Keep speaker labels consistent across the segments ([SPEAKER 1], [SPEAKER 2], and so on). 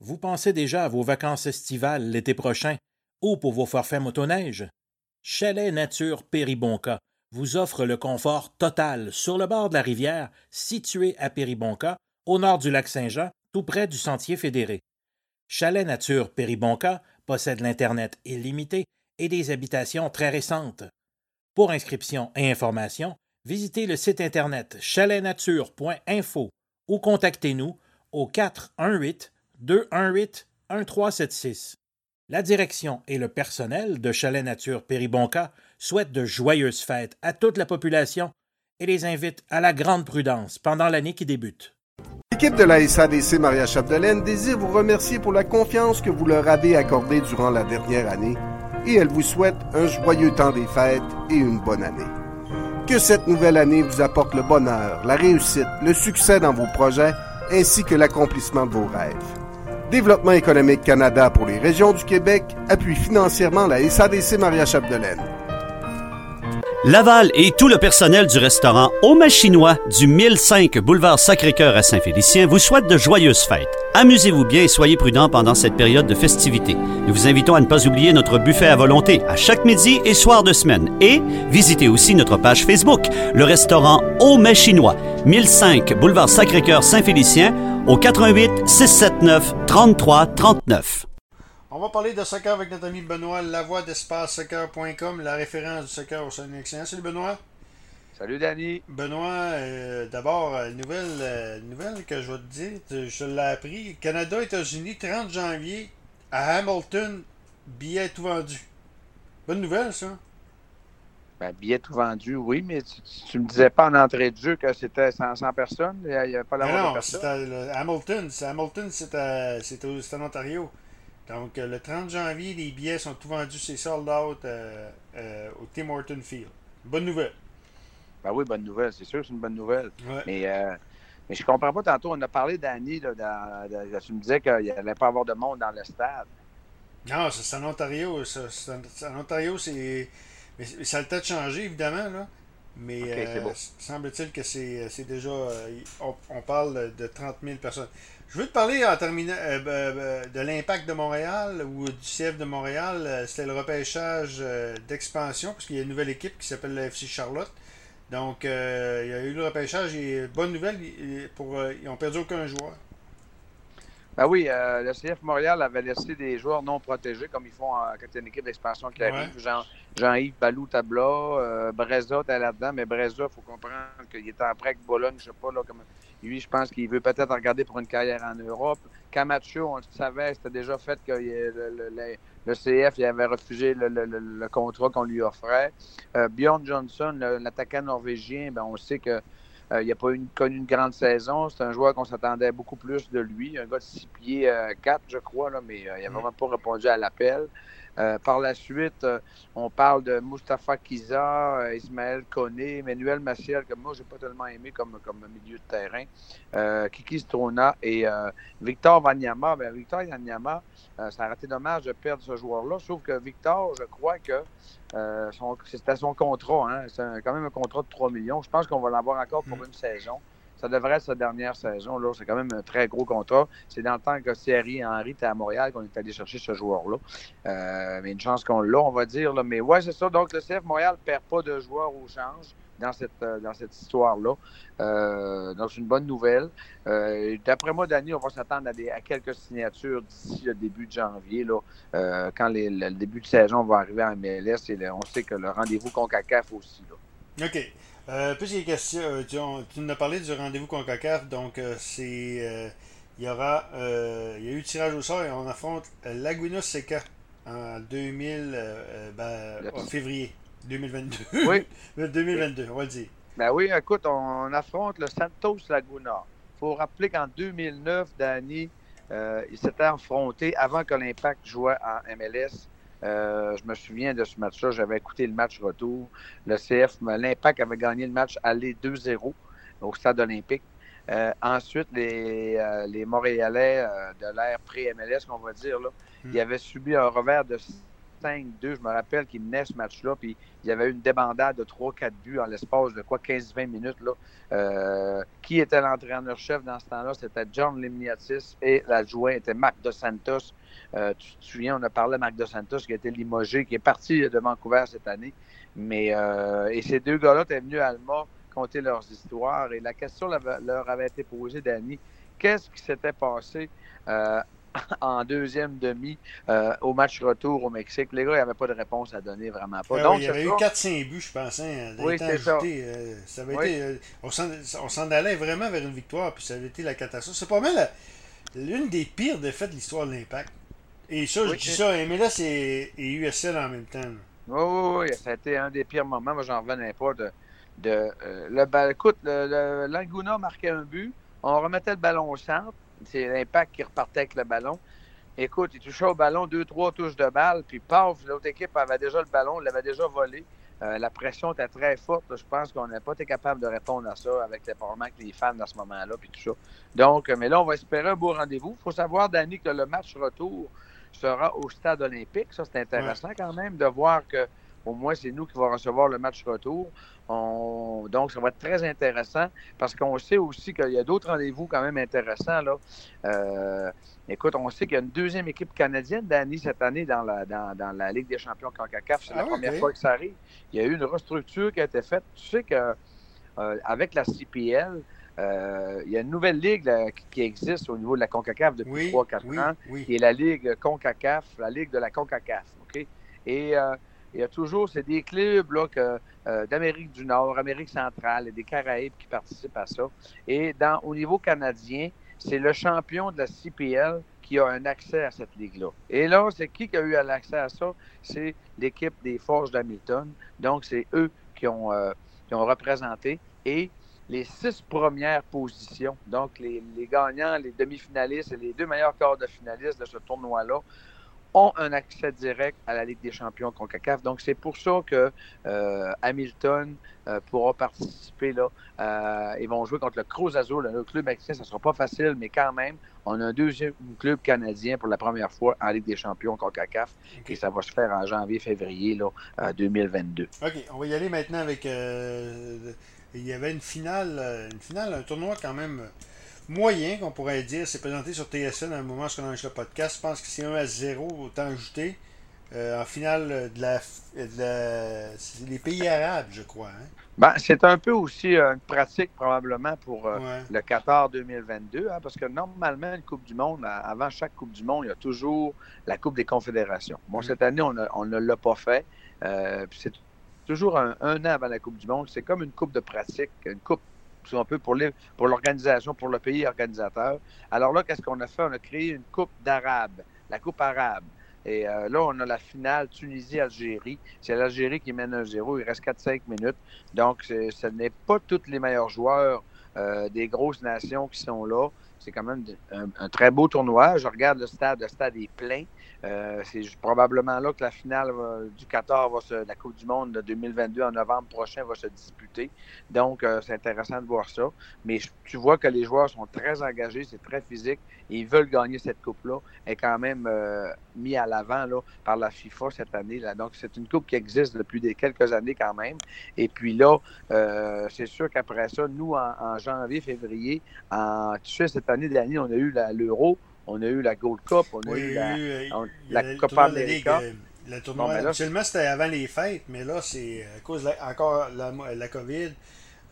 [SPEAKER 1] Vous pensez déjà à vos vacances estivales l'été prochain ou pour vos forfaits motoneige? Chalet Nature Péribonca vous offre le confort total sur le bord de la rivière situé à Péribonca, au nord du lac Saint-Jean, tout près du sentier fédéré. Chalet Nature Péribonca possède l'Internet illimité et des habitations très récentes. Pour inscription et information, visitez le site Internet chaletnature.info ou contactez-nous au 418 218 1376. La direction et le personnel de Chalet Nature Péribonca souhaitent de joyeuses fêtes à toute la population et les invitent à la grande prudence pendant l'année qui débute.
[SPEAKER 2] L'équipe de la SADC Maria Chapdelaine désire vous remercier pour la confiance que vous leur avez accordée durant la dernière année et elle vous souhaite un joyeux temps des fêtes et une bonne année. Que cette nouvelle année vous apporte le bonheur, la réussite, le succès dans vos projets ainsi que l'accomplissement de vos rêves. Développement économique Canada pour les régions du Québec appuie financièrement la SADC Maria Chapdelaine.
[SPEAKER 3] Laval et tout le personnel du restaurant Au Chinois du 1005 boulevard Sacré-Cœur à Saint-Félicien vous souhaitent de joyeuses fêtes. Amusez-vous bien et soyez prudents pendant cette période de festivités. Nous vous invitons à ne pas oublier notre buffet à volonté à chaque midi et soir de semaine. Et visitez aussi notre page Facebook, le restaurant Au Chinois, 1005 boulevard Sacré-Cœur Saint-Félicien au 88 679 33 39.
[SPEAKER 4] On va parler de soccer avec notre ami Benoît Lavoie d'espace-soccer.com, la référence du soccer au sein Salut Benoît.
[SPEAKER 5] Salut Danny.
[SPEAKER 4] Benoît, euh, d'abord, euh, nouvelle, euh, nouvelle que je vais te dire, je l'ai appris. Canada, États-Unis, 30 janvier, à Hamilton, billet tout vendu. Bonne nouvelle, ça.
[SPEAKER 5] Ben, billet tout vendu, oui, mais tu, ne me disais pas en entrée de jeu que c'était 100, personnes. Il n'y avait pas la
[SPEAKER 4] non, de personnes. Hamilton, Hamilton, c'est en Ontario. Donc, euh, le 30 janvier, les billets sont tout vendus, c'est sold out euh, euh, au Tim Horton Field. Bonne nouvelle.
[SPEAKER 5] Ben oui, bonne nouvelle, c'est sûr, c'est une bonne nouvelle. Mais, mais je comprends pas tantôt, on a parlé d'Annie, tu me disais qu'il n'allait pas avoir de monde dans le stade.
[SPEAKER 4] Non, c'est en Ontario. Ça, en Ontario, c'est. Mais ça a le temps de changer, évidemment, là. Mais semble-t-il que c'est déjà. on, parle de 30 000 personnes. Je veux te parler en terminant euh, ben, ben, de l'impact de Montréal ou du CF de Montréal. Euh, c'était le repêchage euh, d'expansion parce qu'il y a une nouvelle équipe qui s'appelle le FC Charlotte. Donc, il y a eu le repêchage et bonne nouvelle, pour, ils n'ont perdu aucun joueur.
[SPEAKER 5] Ben oui, le CF Montréal avait laissé des joueurs non protégés comme ils font quand il y a une équipe d'expansion qui arrive. Jean, Jean-Yves Balou Tabla, Breza était là-dedans, mais Breza, il faut comprendre qu'il était en prêt avec Bologne, je sais pas là, comment lui, je pense qu'il veut peut-être regarder pour une carrière en Europe. Camacho, on le savait, c'était déjà fait que le, CF il avait refusé le, contrat qu'on lui offrait. Euh, Bjorn Johnson, l'attaquant norvégien, ben, on sait que euh, il n'a pas connu une grande saison. C'est un joueur qu'on s'attendait beaucoup plus de lui. Un gars de 6 pieds 4, je crois, là, mais euh, il n'a vraiment pas répondu à l'appel. Euh, par la suite, euh, on parle de Mustafa Kiza, euh, Ismaël Koné, Emmanuel Maciel, que moi, je n'ai pas tellement aimé comme, comme milieu de terrain, Kiki Strona et Victor Wanyama. Ben, Victor Wanyama, ça aurait été dommage de perdre ce joueur-là, sauf que Victor, je crois que c'était son contrat. Hein. C'est quand même un contrat de 3 millions. Je pense qu'on va l'avoir encore pour mm. une saison. Ça devrait être sa dernière saison. Là. C'est quand même un très gros contrat. C'est dans le temps que Thierry Henry était à Montréal qu'on est allé chercher ce joueur-là. Euh, mais une chance qu'on l'a, on va dire. Mais ouais, c'est ça. Donc, le CF Montréal ne perd pas de joueurs au change dans cette, euh, dans cette histoire-là. Euh, donc, c'est une bonne nouvelle. D'après moi, Danny, on va s'attendre à, quelques signatures d'ici le début de janvier, là, quand le début de saison va arriver en MLS. On sait que le rendez-vous CONCACAF aussi. Là.
[SPEAKER 4] OK. Euh, plus questions, euh, tu, tu, nous as parlé du rendez-vous CONCACAF, donc euh, c'est euh, il y aura il y a eu tirage au sort et on affronte Laguna Seca en 2000 ben, en février 2022. Oui. 2022, on va le dire.
[SPEAKER 5] Ben oui, écoute, on, affronte le Santos Laguna. Il faut rappeler qu'en 2009, Danny, il s'était affronté avant que l'Impact jouait en MLS euh, je me souviens de ce match-là. J'avais écouté le match retour. Le CF, l'Impact avait gagné le match aller 2-0 au stade olympique. Euh, ensuite, les, euh, les Montréalais de l'ère pré-MLS, qu'on va dire, là, hmm. ils avaient subi un revers de 5-2. Je me rappelle qu'il menait ce match-là, puis il y avait une débandade de 3-4 buts en l'espace de quoi 15-20 minutes. Là. Euh, qui était l'entraîneur-chef dans ce temps-là? C'était John Limniatis et l'adjoint était Marc Dos Santos. Euh, tu te souviens, on a parlé de Marc Dos Santos qui été limogé, qui est parti de Vancouver cette année. Mais euh, et ces deux gars-là étaient venus à Alma conter leurs histoires. Et la question leur avait été posée, Danny, qu'est-ce qui s'était passé en deuxième demi euh, au match retour au Mexique. Les gars, il n'y avait pas de réponse à donner, vraiment pas.
[SPEAKER 4] Donc, il y avait eu 4-5 buts, je pense. Hein, oui, ça. Euh, ça avait été, euh, on s'en allait vraiment vers une victoire, puis ça avait été la catastrophe. C'est pas mal l'une des pires défaites de l'histoire de l'Impact. Et ça, je dis ça, MLS et, et, USL en même temps.
[SPEAKER 5] Oui, oui, oui, ça a été un des pires moments. Moi, j'en revenais pas de. de le, écoute, l'Anguna marquait un but, on remettait le ballon au centre, c'est l'impact qui repartait avec le ballon. Écoute, il touchait au ballon deux, trois touches de balle, puis paf, l'autre équipe avait déjà le ballon, l'avait déjà volé. Euh, la pression était très forte. Je pense qu'on n'a pas été capable de répondre à ça avec les, avec les fans à ce moment-là, puis tout ça. Donc, mais là, on va espérer un beau rendez-vous. Il faut savoir, Danny, que le match retour sera au stade olympique. Ça, c'est intéressant quand même de voir que au moins, c'est nous qui allons recevoir le match retour. Donc, ça va être très intéressant parce qu'on sait aussi qu'il y a d'autres rendez-vous quand même intéressants. Là. Euh, écoute, on sait qu'il y a une deuxième équipe canadienne, Danny, cette année dans la, dans, la Ligue des champions CONCACAF. C'est la ah, première fois que ça arrive. Il y a eu une restructure qui a été faite. Tu sais qu'avec euh, la CPL, euh, il y a une nouvelle ligue qui existe au niveau de la CONCACAF depuis 3-4 ans, qui est la Ligue CONCACAF, la Ligue de la CONCACAF. OK? Et il y a toujours, c'est des clubs là, euh, d'Amérique du Nord, Amérique centrale et des Caraïbes qui participent à ça. Et dans, au niveau canadien, c'est le champion de la CPL qui a un accès à cette ligue-là. Et là, c'est qui qui a eu l'accès à ça? C'est l'équipe des Forges d'Hamilton. Donc, c'est eux qui ont, euh, qui ont représenté. Et les six premières positions, donc les, les gagnants, les demi-finalistes et les deux meilleurs corps de finalistes de ce tournoi-là, ont un accès direct à la Ligue des champions CONCACAF. Donc, c'est pour ça que euh, Hamilton euh, pourra participer là. Euh, ils vont jouer contre le Cruz Azul, le club mexicain. Ça ne sera pas facile, mais quand même, on a un deuxième club canadien pour la première fois en Ligue des champions CONCACAF. Et ça va se faire en janvier-février là, 2022.
[SPEAKER 4] OK, on va y aller maintenant avec... il y avait une finale, une finale, un tournoi quand même moyen qu'on pourrait dire. C'est présenté sur TSN à un moment où on enregistre le podcast. Je pense que c'est 1 à 0 au temps ajouté. Euh, en finale de la, les pays arabes, je crois. Hein.
[SPEAKER 5] Ben, c'est un peu aussi une pratique probablement pour euh, le Qatar 2022, hein, parce que normalement, une Coupe du Monde, avant chaque Coupe du Monde, il y a toujours la Coupe des Confédérations. Bon, mm. cette année, on, on ne l'a pas fait. Euh, c'est toujours un, un, an avant la Coupe du Monde. C'est comme une coupe de pratique, une coupe un peu pour l'organisation, pour, le pays organisateur. Alors là, qu'est-ce qu'on a fait? On a créé une Coupe d'Arabe, la Coupe arabe. Et euh, là, on a la finale Tunisie-Algérie. C'est l'Algérie qui mène 1-0. Il reste 4-5 minutes. Donc, ce n'est pas tous les meilleurs joueurs euh, des grosses nations qui sont là. C'est quand même un, très beau tournoi. Je regarde le stade. Le stade est plein. Euh, c'est probablement là que la finale du Qatar, va se, la Coupe du Monde de 2022 en novembre prochain va se disputer. Donc, euh, c'est intéressant de voir ça. Mais tu vois que les joueurs sont très engagés, c'est très physique. Et ils veulent gagner cette coupe-là. Elle est quand même euh, mise à l'avant là, par la FIFA cette année. Là. Donc, c'est une coupe qui existe depuis des, quelques années quand même. Et puis là, c'est sûr qu'après ça, nous, en, janvier, février, en, tu sais, cette année, l'année, on a eu l'Euro on a eu la Gold Cup, on a eu la, la, Copa América.
[SPEAKER 4] Euh, le tournoi, actuellement, c'était avant les fêtes, mais là, c'est à cause de encore la, la COVID.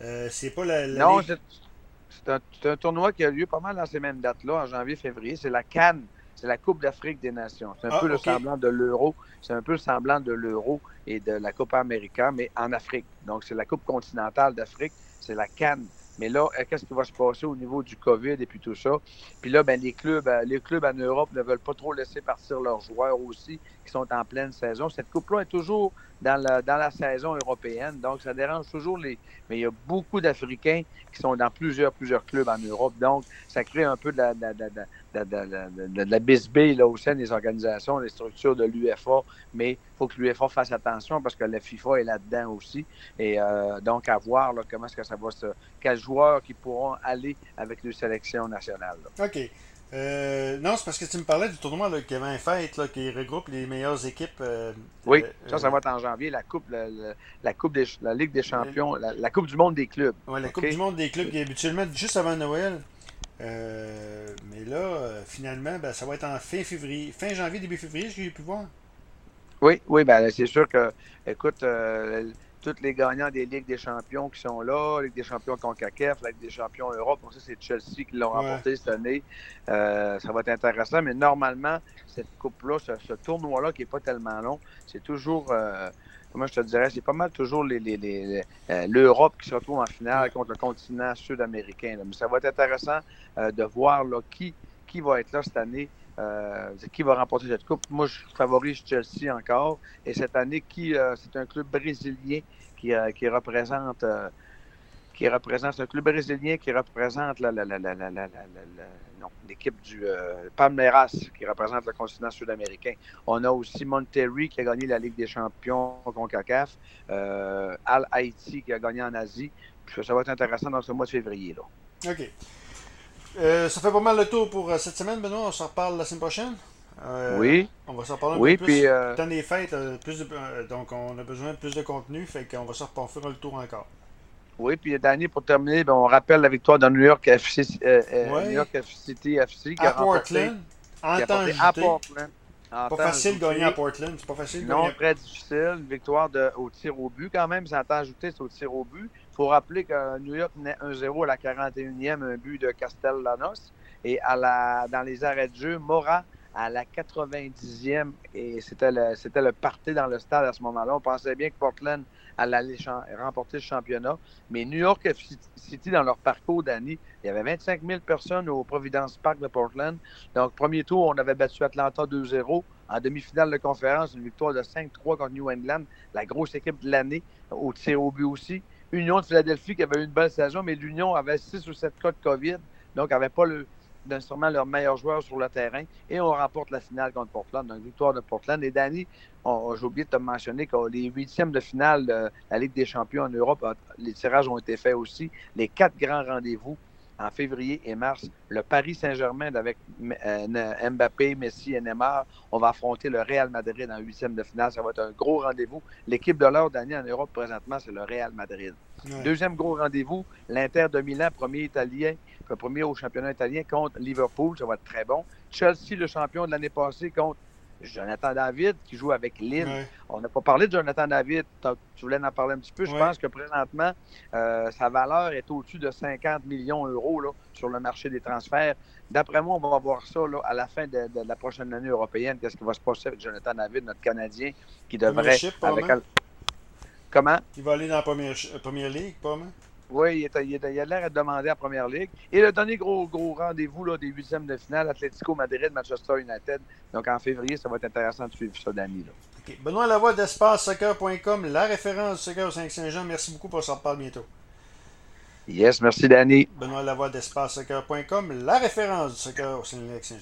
[SPEAKER 4] Euh, c'est pas la.
[SPEAKER 5] non, c'est un, un, tournoi qui a lieu pas mal dans ces mêmes dates-là, en janvier-février. C'est la Cannes. C'est la Coupe d'Afrique des Nations. C'est un ah, peu le semblant de l'Euro. C'est un peu le semblant de l'Euro et de la Copa América, mais en Afrique. Donc, c'est la Coupe continentale d'Afrique. C'est la Cannes. Mais là, euh, qu'est-ce qui va se passer au niveau du COVID et puis tout ça? Puis là, ben, les clubs, euh, les clubs en Europe ne veulent pas trop laisser partir leurs joueurs aussi, qui sont en pleine saison. Cette coupe-là est toujours dans la, dans la saison européenne, donc ça dérange toujours les. Mais il y a beaucoup d'Africains qui sont dans plusieurs, plusieurs clubs en Europe. Donc, ça crée un peu de la, de, de, de, de la bisbille là, au sein des organisations, des structures de l'UFA. Mais il faut que l'UFA fasse attention parce que la FIFA est là-dedans aussi. Et euh, donc, à voir comment est-ce que ça va se. Quels joueurs qui pourront aller avec les sélections nationales.
[SPEAKER 4] OK. Euh, non, c'est parce que tu me parlais du tournoi là, qui avait un fête là, qui regroupe les meilleures équipes. Euh,
[SPEAKER 5] oui, euh, ça, ça va être en janvier. La Coupe, la, coupe des, la Ligue des Champions, la, Coupe du Monde des clubs.
[SPEAKER 4] Oui, la Coupe du Monde des clubs qui est habituellement juste avant Noël. mais là, finalement, ben, ça va être en fin février, fin janvier, début février, j'ai pu voir.
[SPEAKER 5] Oui, oui, ben, c'est sûr que, écoute, tous les gagnants des Ligues des champions qui sont là, Ligue des champions CONCACAF, Ligue des champions Europe. On sait c'est Chelsea qui l'ont remporté cette année. Euh, ça va être intéressant, mais normalement, cette coupe-là, ce, tournoi-là qui n'est pas tellement long, c'est toujours, euh, comment je te dirais, c'est pas mal toujours euh, l'Europe qui se retrouve en finale contre le continent sud-américain. Mais ça va être intéressant de voir là, qui, qui va être là cette année. Qui va remporter cette coupe? Moi, je favorise Chelsea encore. Et cette année, qui c'est un club brésilien qui, euh, qui représente euh, un club brésilien qui représente l'équipe du euh, Palmeiras, qui représente le continent sud-américain. On a aussi Monterrey qui a gagné la Ligue des champions CONCACAF, euh, Al Haïti qui a gagné en Asie. ça va être intéressant dans ce mois de février. Là.
[SPEAKER 4] OK. Ça fait pas mal le tour pour cette semaine, Benoît. On s'en reparle la semaine prochaine.
[SPEAKER 5] Euh, oui.
[SPEAKER 4] On va s'en parler un peu plus. Puis, euh... Temps des fêtes, euh, plus euh, donc on a besoin de plus de contenu, fait qu'on va s'en faire le tour encore.
[SPEAKER 5] Oui, puis Danny, pour terminer, ben, on rappelle la victoire de New York, FC, New York City FC
[SPEAKER 4] qui à a Portland, en temps à Portland. pas facile de gagner à Portland, c'est pas facile
[SPEAKER 5] Non, très difficile. Une victoire de, au tir au but quand même, sans temps ajouté, c'est au tir au but. Faut rappeler que New York naît 1-0 à la 41e, un but de Castellanos. Et à la, dans les arrêts de jeu, Mora à la 90e et c'était le, c'était le dans le stade à ce moment-là. On pensait bien que Portland allait remporter le championnat. Mais New York City, dans leur parcours d'année, il y avait 25 000 personnes au Providence Park de Portland. Donc, premier tour, on avait battu Atlanta 2-0. En demi-finale de conférence, une victoire de 5-3 contre New England, la grosse équipe de l'année, au tir au but aussi. Union de Philadelphie qui avait eu une belle saison, mais l'Union avait 6 ou 7 cas de COVID, donc n'avait pas le, sûrement leurs meilleurs joueurs sur le terrain et on remporte la finale contre Portland, donc victoire de Portland. Et Danny, j'ai oublié de te mentionner que les huitièmes de finale de la Ligue des champions en Europe, les tirages ont été faits aussi. Les quatre grands rendez-vous en février et mars. Le Paris Saint-Germain avec euh, Mbappé, Messi et Neymar. On va affronter le Real Madrid en huitième de finale. Ça va être un gros rendez-vous. L'équipe de l'heure d'année en Europe présentement, c'est le Real Madrid. Deuxième gros rendez-vous, l'Inter de Milan, premier italien, premier au championnat italien contre Liverpool. Ça va être très bon. Chelsea, le champion de l'année passée, contre Jonathan David qui joue avec Lille. On n'a pas parlé de Jonathan David. Tu voulais en parler un petit peu. Je pense que présentement, euh, sa valeur est au-dessus de 50 millions d'euros sur le marché des transferts. D'après moi, on va voir ça à la fin de, la prochaine année européenne. Qu'est-ce qui va se passer avec Jonathan David, notre Canadien, qui devrait. Avec... Comment?
[SPEAKER 4] Il va aller dans la première, première ligue, pas mal.
[SPEAKER 5] Oui, il, a l'air à demander en première ligue. Et le dernier gros, gros rendez-vous des huitièmes de finale, Atlético Madrid, Manchester United. Donc en février, ça va être intéressant de suivre ça, Dani.
[SPEAKER 4] Okay. Benoît Lavoie d'EspaceSoccer.com, la référence du soccer au Saint-Jean. Merci beaucoup pour ça. reparle bientôt.
[SPEAKER 5] Yes, merci Danny.
[SPEAKER 4] Benoît Lavoie d'EspaceSoccer.com, la référence du soccer au Saint-Jean.